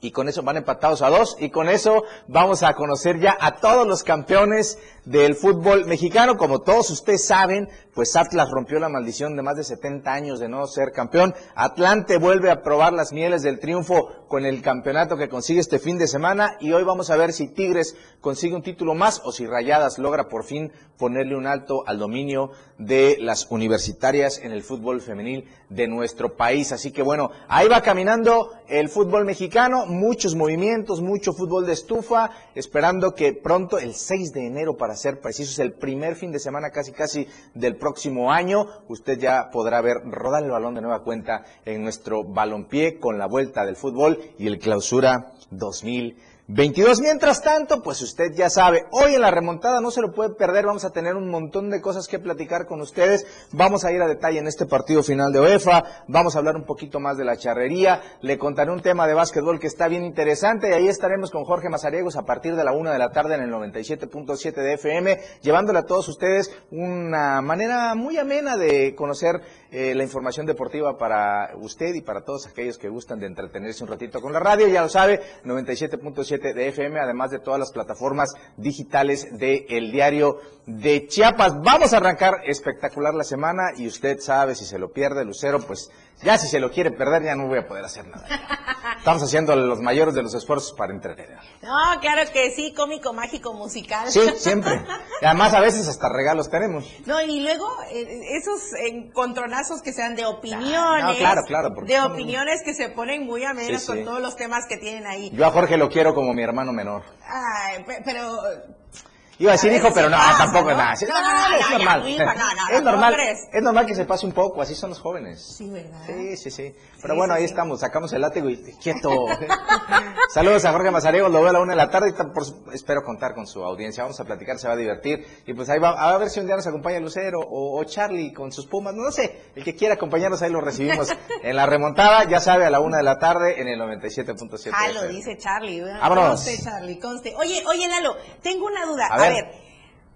y con eso van empatados a dos y con eso vamos a conocer ya a todos los campeones del fútbol mexicano. Como todos ustedes saben, pues Atlas rompió la maldición de más de 70 años de no ser campeón. Atlante vuelve a probar las mieles del triunfo con el campeonato que consigue este fin de semana y hoy vamos a ver si Tigres consigue un título más o si Rayadas logra por fin ponerle un alto al dominio de las universitarias en el fútbol femenil de nuestro país. Así que bueno, ahí va caminando el fútbol mexicano, muchos movimientos, mucho fútbol de estufa, esperando que pronto, el 6 de enero para ser precisos, el primer fin de semana casi casi del próximo año, usted ya podrá ver rodar el balón de nueva cuenta en nuestro balompié con la vuelta del fútbol y el clausura 2020. 22. Mientras tanto, pues usted ya sabe, hoy en la remontada no se lo puede perder, vamos a tener un montón de cosas que platicar con ustedes, vamos a ir a detalle en este partido final de UEFA, vamos a hablar un poquito más de la charrería, le contaré un tema de básquetbol que está bien interesante y ahí estaremos con Jorge Mazariegos a partir de la una de la tarde en el 97.7 de FM, llevándole a todos ustedes una manera muy amena de conocer eh, la información deportiva para usted y para todos aquellos que gustan de entretenerse un ratito con la radio, ya lo sabe, 97.7 de FM, además de todas las plataformas digitales de El Diario de Chiapas. Vamos a arrancar espectacular la semana y usted sabe si se lo pierde, Lucero, pues ya si se lo quiere perder ya no voy a poder hacer nada. Estamos haciendo los mayores de los esfuerzos para entretener. No, claro que sí, cómico, mágico, musical. Sí, siempre. Y además a veces hasta regalos tenemos. No, y luego eh, esos encontronazos que sean de opiniones. No, claro, claro. De opiniones que se ponen muy amenas con todos los temas que tienen ahí. Yo a Jorge lo quiero como mi hermano menor. Ay, pero Iba a decir hijo, pero no, tampoco es nada. No, no, es normal. Es normal, es normal que se pase un poco, así son los jóvenes. Sí, ¿verdad? Sí, sí, sí. Pero bueno, ahí estamos, sacamos el látigo y quieto. Saludos a Jorge Mazariego, lo veo a la una de la tarde y espero contar con su audiencia. Vamos a platicar, se va a divertir. Y pues ahí va, a ver si un día nos acompaña Lucero o, Charlie con sus pumas, no sé. El que quiera acompañarnos ahí lo recibimos en la remontada, ya sabe, a la una de la tarde en el 97.7. Ah, lo dice Charlie. Vámonos. Conste, Charlie, conste. Oye, oye, Lalo, tengo una duda. A ver,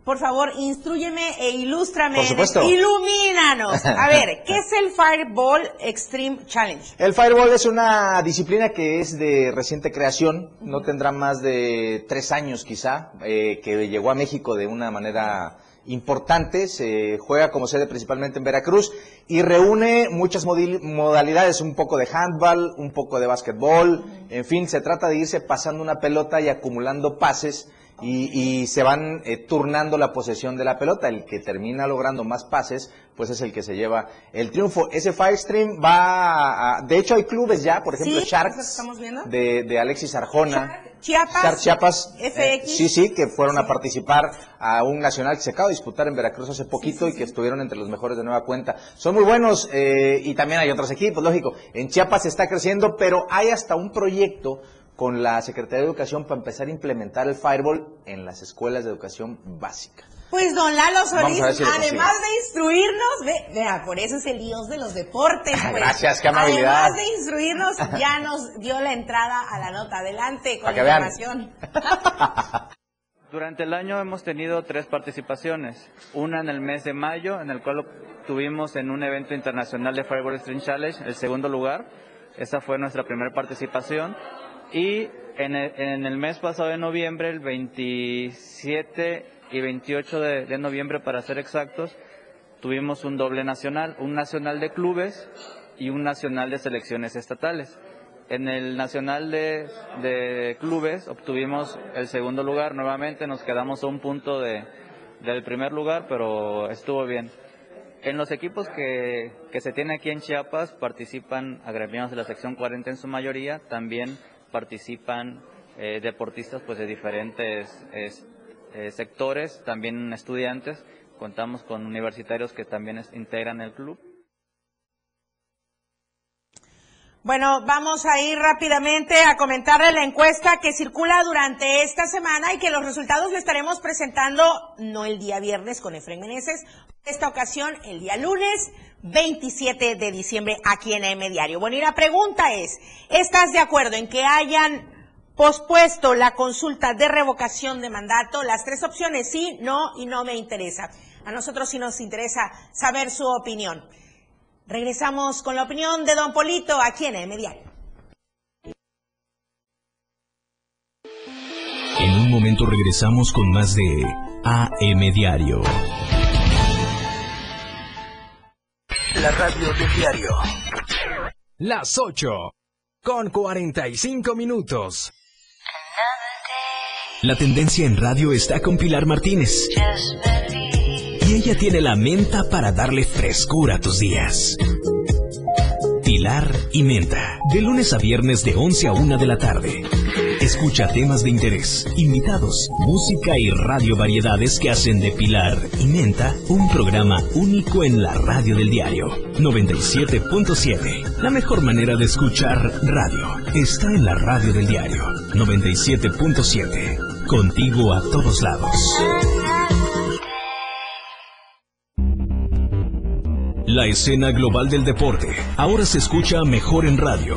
por favor, instruyeme e ilústrame. Por supuesto. Ilumínanos. A ver, ¿qué es el Fireball Extreme Challenge? El Fireball es una disciplina que es de reciente creación, no tendrá más de tres años quizá, eh, que llegó a México de una manera importante, se juega como sede principalmente en Veracruz y reúne muchas modalidades, un poco de handball, un poco de básquetbol, en fin, se trata de irse pasando una pelota y acumulando pases y, se van eh, turnando la posesión de la pelota. El que termina logrando más pases, pues es el que se lleva el triunfo. Ese Firestream va a, de hecho hay clubes ya, por ejemplo Sharks de, de, Alexis Arjona. Chiapas, Chiapas eh, sí, sí, que fueron a participar a un nacional que se acaba de disputar en Veracruz hace poquito y que estuvieron entre los mejores de nueva cuenta. Son muy buenos eh, y también hay otros equipos, lógico. En Chiapas se está creciendo, pero hay hasta un proyecto con la Secretaría de Educación para empezar a implementar el Fireball en las escuelas de educación básica. Pues don Lalo Solís, además de instruirnos, vea, por eso es el dios de los deportes. Pues. Gracias, qué amabilidad. Además de instruirnos, ya nos dio la entrada a la nota. Adelante con la información. Durante el año hemos tenido tres participaciones. Una en el mes de mayo, en el cual tuvimos en un evento internacional de Fireball String Challenge el segundo lugar. Esa fue nuestra primera participación. Y en el, mes pasado de noviembre, el 27 y 28 de, noviembre para ser exactos, tuvimos un doble nacional, un nacional de clubes y un nacional de selecciones estatales. En el nacional de, de clubes obtuvimos el segundo lugar nuevamente, nos quedamos a un punto de, del primer lugar, pero estuvo bien. En los equipos que, que se tiene aquí en Chiapas participan agremiados de la sección 40 en su mayoría, también participan eh, deportistas pues de diferentes eh, sectores, también estudiantes. Contamos con universitarios que también integran el club. Bueno, vamos a ir rápidamente a comentarle la encuesta que circula durante esta semana y que los resultados le estaremos presentando no el día viernes con Efraín Meneses, esta ocasión el día lunes 27 de diciembre aquí en M Diario. Bueno, y la pregunta es, ¿estás de acuerdo en que hayan pospuesto la consulta de revocación de mandato? Las tres opciones, sí, no y no me interesa. A nosotros sí nos interesa saber su opinión. Regresamos con la opinión de don Polito aquí en M Diario. En un momento regresamos con más de AM Diario. Radio del diario. Las 8 con 45 minutos. La tendencia en radio está con Pilar Martínez. Y ella tiene la menta para darle frescura a tus días. Pilar y Menta, de lunes a viernes de 11 a 1 de la tarde. Escucha temas de interés, invitados, música y radio variedades que hacen de Pilar y Menta un programa único en la radio del diario 97.7. La mejor manera de escuchar radio está en la radio del diario 97.7. Contigo a todos lados. La escena global del deporte ahora se escucha mejor en radio.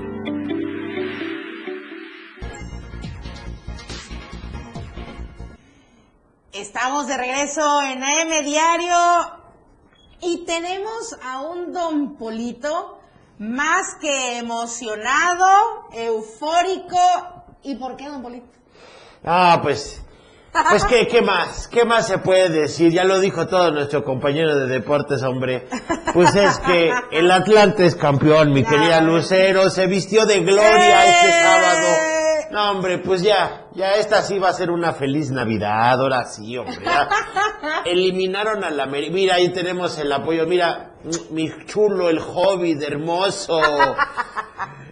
Estamos de regreso en AM Diario. Y tenemos a un don Polito más que emocionado, eufórico. ¿Y por qué, don Polito? Ah, pues, pues ¿qué, qué más, qué más se puede decir, ya lo dijo todo nuestro compañero de deportes, hombre, pues es que el Atlante es campeón, mi querida Lucero, se vistió de gloria este sábado. No, hombre, pues ya, ya esta sí va a ser una feliz Navidad, ahora sí, hombre. ya. Eliminaron a la... Mira, ahí tenemos el apoyo, mira, mi chulo, el Hobbit, hermoso.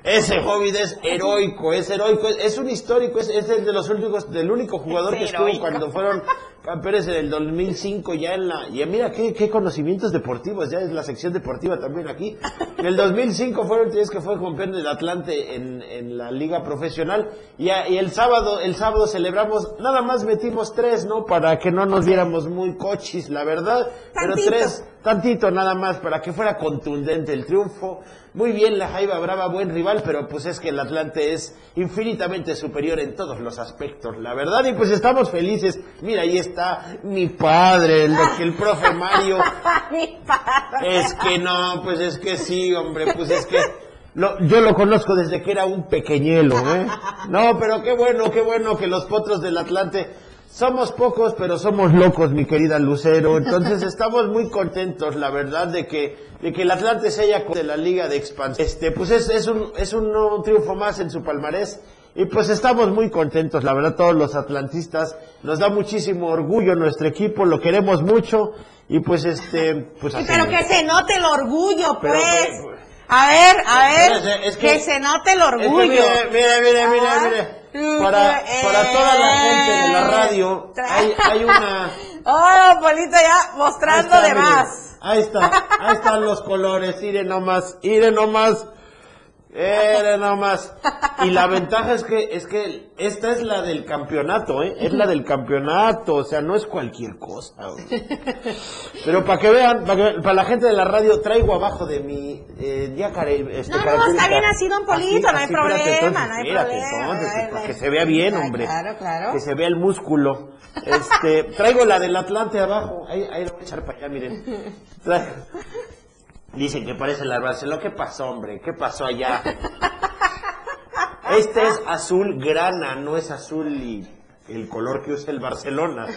Ese Hobbit es heroico, es heroico, es, un histórico, es, es el de los últimos, del único jugador que Es estuvo cuando fueron campeones en el 2005 ya en la... Y mira, qué, qué conocimientos deportivos, ya es la sección deportiva también aquí. En el 2005 fueron tres que fue campeón del Atlante en, en la liga profesional y, a- y el sábado el sábado celebramos, nada más metimos tres, ¿no? Para que no nos viéramos muy cochis, la verdad, pero Tantito. tres, tantito nada más, para que fuera contundente el triunfo. Muy bien la Jaiba Brava, buen rival, pero pues es que el Atlante es infinitamente superior en todos los aspectos, la verdad, y pues estamos felices. Mira, ahí está mi padre, el, el profe Mario. Mi padre. Es que no, pues es que sí, hombre, pues es que Lo- yo lo conozco desde que era un pequeñuelo, ¿eh? No, pero qué bueno, qué bueno que los potros del Atlante somos pocos, pero somos locos, mi querida Lucero. Entonces estamos muy contentos, la verdad, de que, de que el Atlante se haya de la Liga de Expansión. Este, pues es, es un, es un, un triunfo más en su palmarés. Y pues estamos muy contentos, la verdad, todos los atlantistas. Nos da muchísimo orgullo nuestro equipo, lo queremos mucho. Y pues este, pues Sí, así pero que se note el orgullo, Pero, pues. pues, A ver, a ver, es que, que- se note el Es que orgullo. mire, mire, mire, Ah, mire. Para, para toda la gente de la radio, hay, hay una... Oh, Polito ya mostrando está, de mire. más. Ahí está, ahí están los colores, miren nomás, miren nomás, miren nomás. Y la ventaja es que, es que esta es la del campeonato, ¿eh? Es la del campeonato, o sea, no es cualquier cosa. güey. Pero para que vean, para, que para la gente de la radio, traigo abajo de mi eh, ya care- este, No, no, está bien así, don Polito, Así, no hay así, problema, espérate, entonces, no hay espérate, problema. entonces, Ay, para que se vea bien, hombre. Claro, claro. Que se vea el músculo. Este, traigo la del Atlante abajo. Ahí, ahí lo voy a echar para allá, miren. Traigo- Dicen que parece la Barcelona. ¿Qué pasó, hombre? ¿Qué pasó allá? Este es azul grana, no es azul y el color que usa el Barcelona.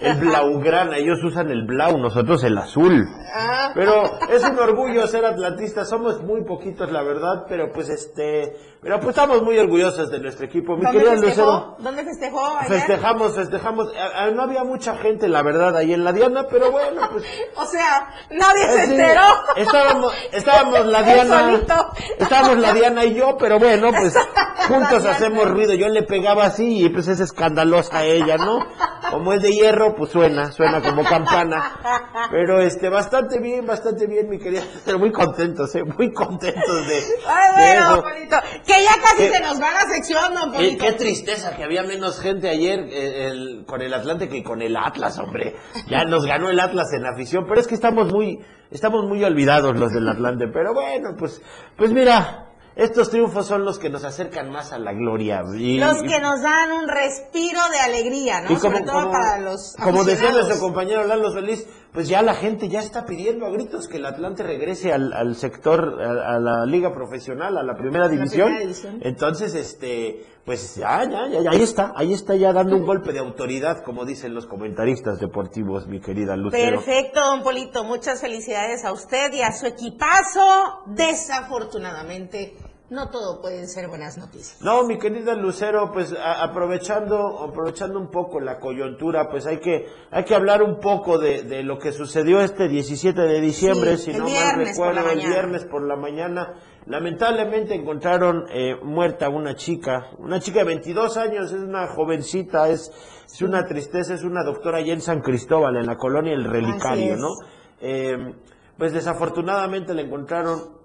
El blaugrana, ellos usan el blau, nosotros el azul. Ah. Pero es un orgullo ser atlantista, somos muy poquitos la verdad, pero pues este, pero pues estamos muy orgullosos de nuestro equipo. Mi ¿Dónde festejó? Lucero, ¿Dónde festejó ayer? festejamos, festejamos, A- a- no había mucha gente la verdad ahí en la Diana, pero bueno, pues O sea, nadie se eh, sí, enteró. Estábamos, estábamos la Diana, estábamos la Diana y yo, pero bueno, pues juntos hacemos ruido. Yo le pegaba así y pues es escandalosa ella, ¿no? Como es de hierro, pues suena, suena como campana. Pero este, bastante bien, bastante bien, mi querida. Pero muy contentos, ¿eh? Muy contentos de, Ay, de bueno, eso. Polito. Que ya casi Eh, se nos va la sección, don Qué, qué tristeza que había menos gente ayer eh, el- con el Atlante que con el Atlas, hombre. Ya nos ganó el Atlas en afición, pero es que estamos muy, estamos muy olvidados los del Atlante. Pero bueno, pues, pues mira, estos triunfos son los que nos acercan más a la gloria. Y, Los que nos dan un respiro de alegría, ¿no? y como, Sobre todo como- para los como decía nuestro compañero Lalo Solís, pues ya la gente ya está pidiendo a gritos que el Atlante regrese al, al sector, a, a la liga profesional, a la primera división. primera división. Entonces, este, pues ya, ya, ya, ya, ahí está, ahí está ya dando un golpe de autoridad, como dicen los comentaristas deportivos, mi querida Lucero. Perfecto, don Polito. Muchas felicidades a usted y a su equipazo. Desafortunadamente, no todo pueden ser buenas noticias. No, mi querida Lucero, pues a- aprovechando, aprovechando un poco la coyuntura, pues hay que, hay que hablar un poco de, de lo que sucedió este 17 de diciembre, Sí, si no mal recuerdo, el mañana. viernes por la mañana. Lamentablemente encontraron eh, muerta una chica, una chica de 22 años, es una jovencita, es, es una tristeza, es una doctora allá en San Cristóbal, en la colonia El Relicario. ¿no? Eh, pues desafortunadamente la encontraron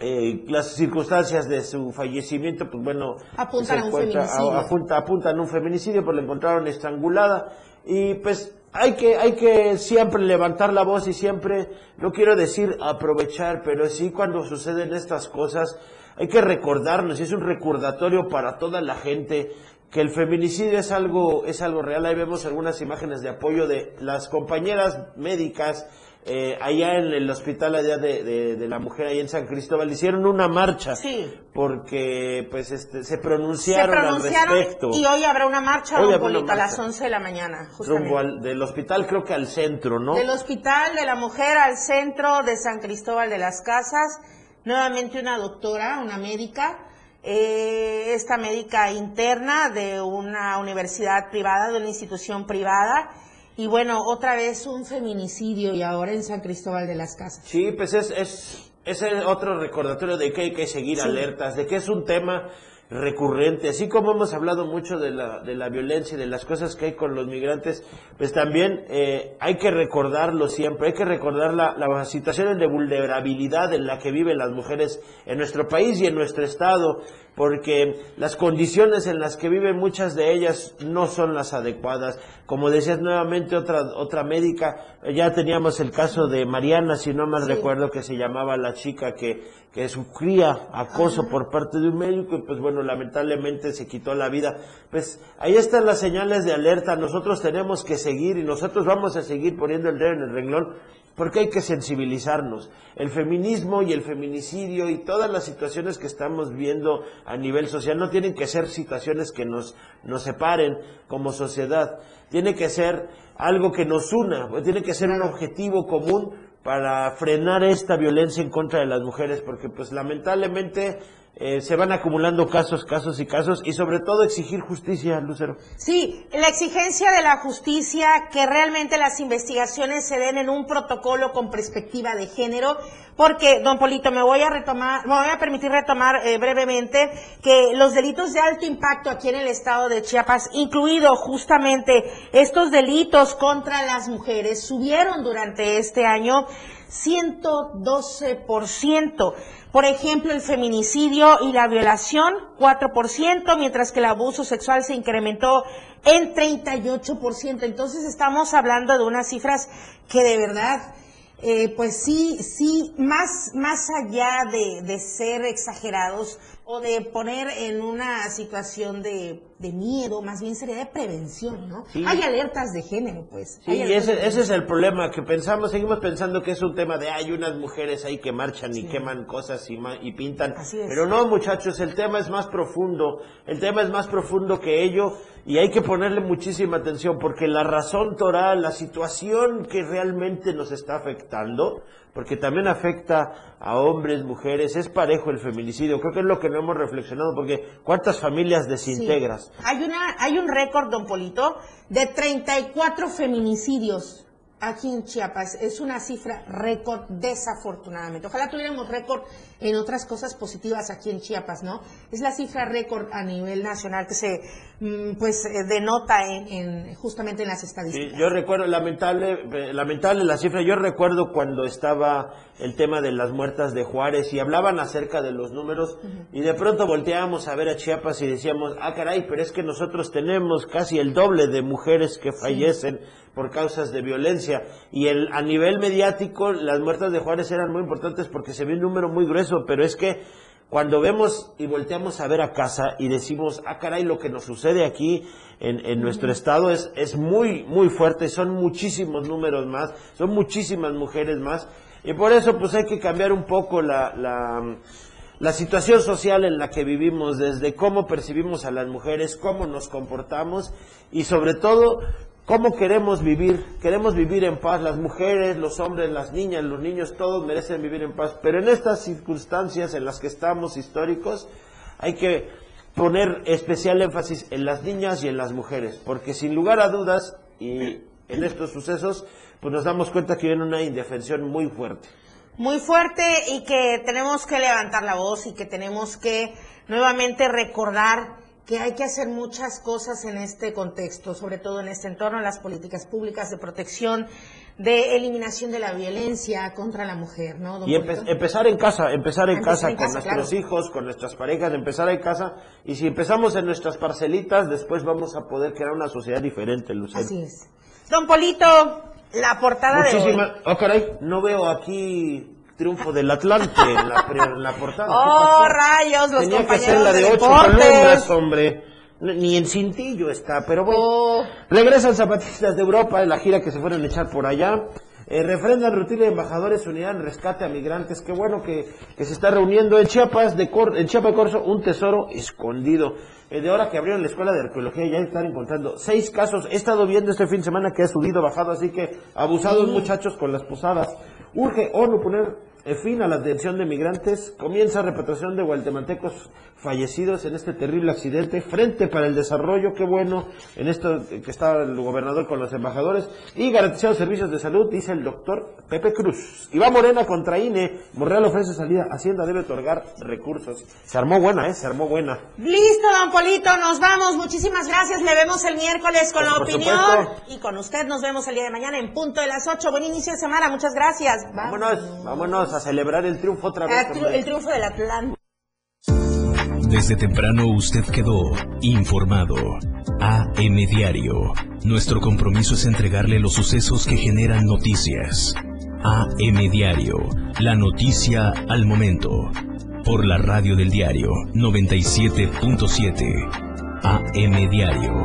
eh, las circunstancias de su fallecimiento, pues bueno, Apuntan a un feminicidio. apunta- apuntan un feminicidio, pues la encontraron estrangulada y pues hay que, hay que siempre levantar la voz y siempre, no quiero decir aprovechar, pero sí cuando suceden estas cosas, hay que recordarnos, y es un recordatorio para toda la gente que el feminicidio es algo, es algo real. Ahí vemos algunas imágenes de apoyo de las compañeras médicas eh, allá en el hospital allá de, de- de la mujer allá en San Cristóbal hicieron una marcha porque pues este, se Se pronunciaron, pronunciaron al respecto y hoy habrá una marcha, Hoy habrá una a las marcha. 11 de la mañana, justamente. rumbo al, del hospital creo que al centro, ¿no? Del Hospital de la Mujer al centro de San Cristóbal de las Casas. Nuevamente una doctora, una médica, eh, esta médica interna de una universidad privada, de una institución privada. Y bueno, otra vez un feminicidio y ahora en San Cristóbal de las Casas. Sí, pues es, es, es el otro recordatorio de que hay que seguir Sí. alertas, de que es un tema recurrente, así como hemos hablado mucho de la, de la violencia y de las cosas que hay con los migrantes, pues también eh, hay que recordarlo siempre, hay que recordar la, la situación de vulnerabilidad en la que viven las mujeres en nuestro país y en nuestro estado, porque las condiciones en las que viven muchas de ellas no son las adecuadas. Como decías nuevamente otra otra médica, ya teníamos el caso de Mariana, si no mal recuerdo que se llamaba la chica que que sufría acoso por parte de un médico y pues bueno, lamentablemente se quitó la vida. Pues ahí están las señales de alerta, nosotros tenemos que seguir y nosotros vamos a seguir poniendo el dedo en el renglón porque hay que sensibilizarnos. El feminismo y el feminicidio y todas las situaciones que estamos viendo a nivel social no tienen que ser situaciones que nos, nos separen como sociedad, tiene que ser algo que nos una, tiene que ser un objetivo común para frenar esta violencia en contra de las mujeres, porque pues lamentablemente eh, se van acumulando casos, casos y casos, y sobre todo exigir justicia, Lucero. Sí, la exigencia de la justicia, que realmente las investigaciones se den en un protocolo con perspectiva de género, porque, don Polito, me voy a retomar, me voy a permitir retomar eh, brevemente que los delitos de alto impacto aquí en el estado de Chiapas, incluido justamente estos delitos contra las mujeres, subieron durante este año 112%. Por ejemplo, el feminicidio y la violación, 4%, mientras que el abuso sexual se incrementó en 38%. Entonces estamos hablando de unas cifras que de verdad, eh, pues sí, sí, más, más allá de, de ser exagerados, o de poner en una situación de, de, miedo, más bien sería de prevención, ¿no? Hay alertas de género, pues. Sí, y ese, ese, es el problema, que pensamos, seguimos pensando que es un tema de hay unas mujeres ahí que marchan y queman cosas y, y pintan. Pero no, muchachos, el tema es más profundo, el tema es más profundo que ello y hay que ponerle muchísima atención porque la razón toral, la situación que realmente nos está afectando, porque también afecta a hombres, mujeres, es parejo el feminicidio. Creo que es lo que no hemos reflexionado, porque ¿cuántas familias desintegras? Hay, una, hay un récord, don Polito, de 34 feminicidios aquí en Chiapas. Es una cifra récord, desafortunadamente. Ojalá tuviéramos récord en otras cosas positivas aquí en Chiapas, ¿no? Es la cifra récord a nivel nacional que se, mm, pues, eh, denota en, justamente en las estadísticas. Sí, yo recuerdo, lamentable, lamentable la cifra, yo recuerdo cuando estaba el tema de las muertas de Juárez y hablaban acerca de los números y de pronto volteábamos a ver a Chiapas y decíamos, ah, caray, pero es que nosotros tenemos casi el doble de mujeres que fallecen por causas de violencia. Y el, a nivel mediático, las muertas de Juárez eran muy importantes porque se ve un número muy grueso, pero es que cuando vemos y volteamos a ver a casa y decimos, ah, caray, lo que nos sucede aquí en, en nuestro estado es, es muy, muy fuerte, son muchísimos números más, son muchísimas mujeres más, y por eso pues hay que cambiar un poco la, la, la situación social en la que vivimos, desde cómo percibimos a las mujeres, cómo nos comportamos y sobre todo ¿Cómo queremos vivir? Queremos vivir en paz. Las mujeres, los hombres, las niñas, los niños, todos merecen vivir en paz. Pero en estas circunstancias en las que estamos históricos, hay que poner especial énfasis en las niñas y en las mujeres. Porque sin lugar a dudas, y en estos sucesos, pues nos damos cuenta que viene una indefensión muy fuerte. Muy fuerte y que tenemos que levantar la voz y que tenemos que nuevamente recordar que hay que hacer muchas cosas en este contexto, sobre todo en este entorno, las políticas públicas de protección, de eliminación de la violencia contra la mujer, ¿no? y empezar en casa, empezar en casa con nuestros hijos, con nuestras parejas, empezar en casa, y si empezamos en nuestras parcelitas, después vamos a poder crear una sociedad diferente, Lucía. Así es. Don Polito, la portada de hoy. Oh, caray, no veo aquí triunfo del Atlante en la, portada. ¡Oh, rayos! Los Tenía que ser la de, ocho columnas, hombre. Ni en cintillo está, pero bueno. Oh. Regresan zapatistas de Europa en la gira que se fueron a echar por allá. Eh, refrendan rutina de embajadores unidad en rescate a migrantes. Qué bueno que, se está reuniendo en Chiapas, de en Chiapas de Corso, un tesoro escondido. Eh, de ahora que abrieron la escuela de arqueología ya están encontrando seis casos. He estado viendo este fin de semana que ha subido, bajado, así que abusados muchachos con las posadas. Urge ONU poner fin a la detención de migrantes. Comienza repatriación de guatemaltecos fallecidos en este terrible accidente. Frente para el desarrollo, qué bueno, en esto que está el gobernador con los embajadores. Y garantizados servicios de salud, dice el doctor Pepe Cruz. Y va Morena contra INE. Morreal ofrece salida. Hacienda debe otorgar recursos. Se armó buena, ¿eh? Se armó buena. Listo, don Polito, nos vamos. Muchísimas gracias. Le vemos el miércoles con la opinión. Y con usted nos vemos el día de mañana en punto de las 8. Buen inicio de semana. Muchas gracias. Vámonos, vámonos a celebrar el triunfo otra vez. el triunfo del Atlántico. Desde temprano usted quedó informado. AM Diario. Nuestro compromiso es entregarle los sucesos que generan noticias. AM Diario. La noticia al momento. Por la radio del diario 97.7. AM Diario.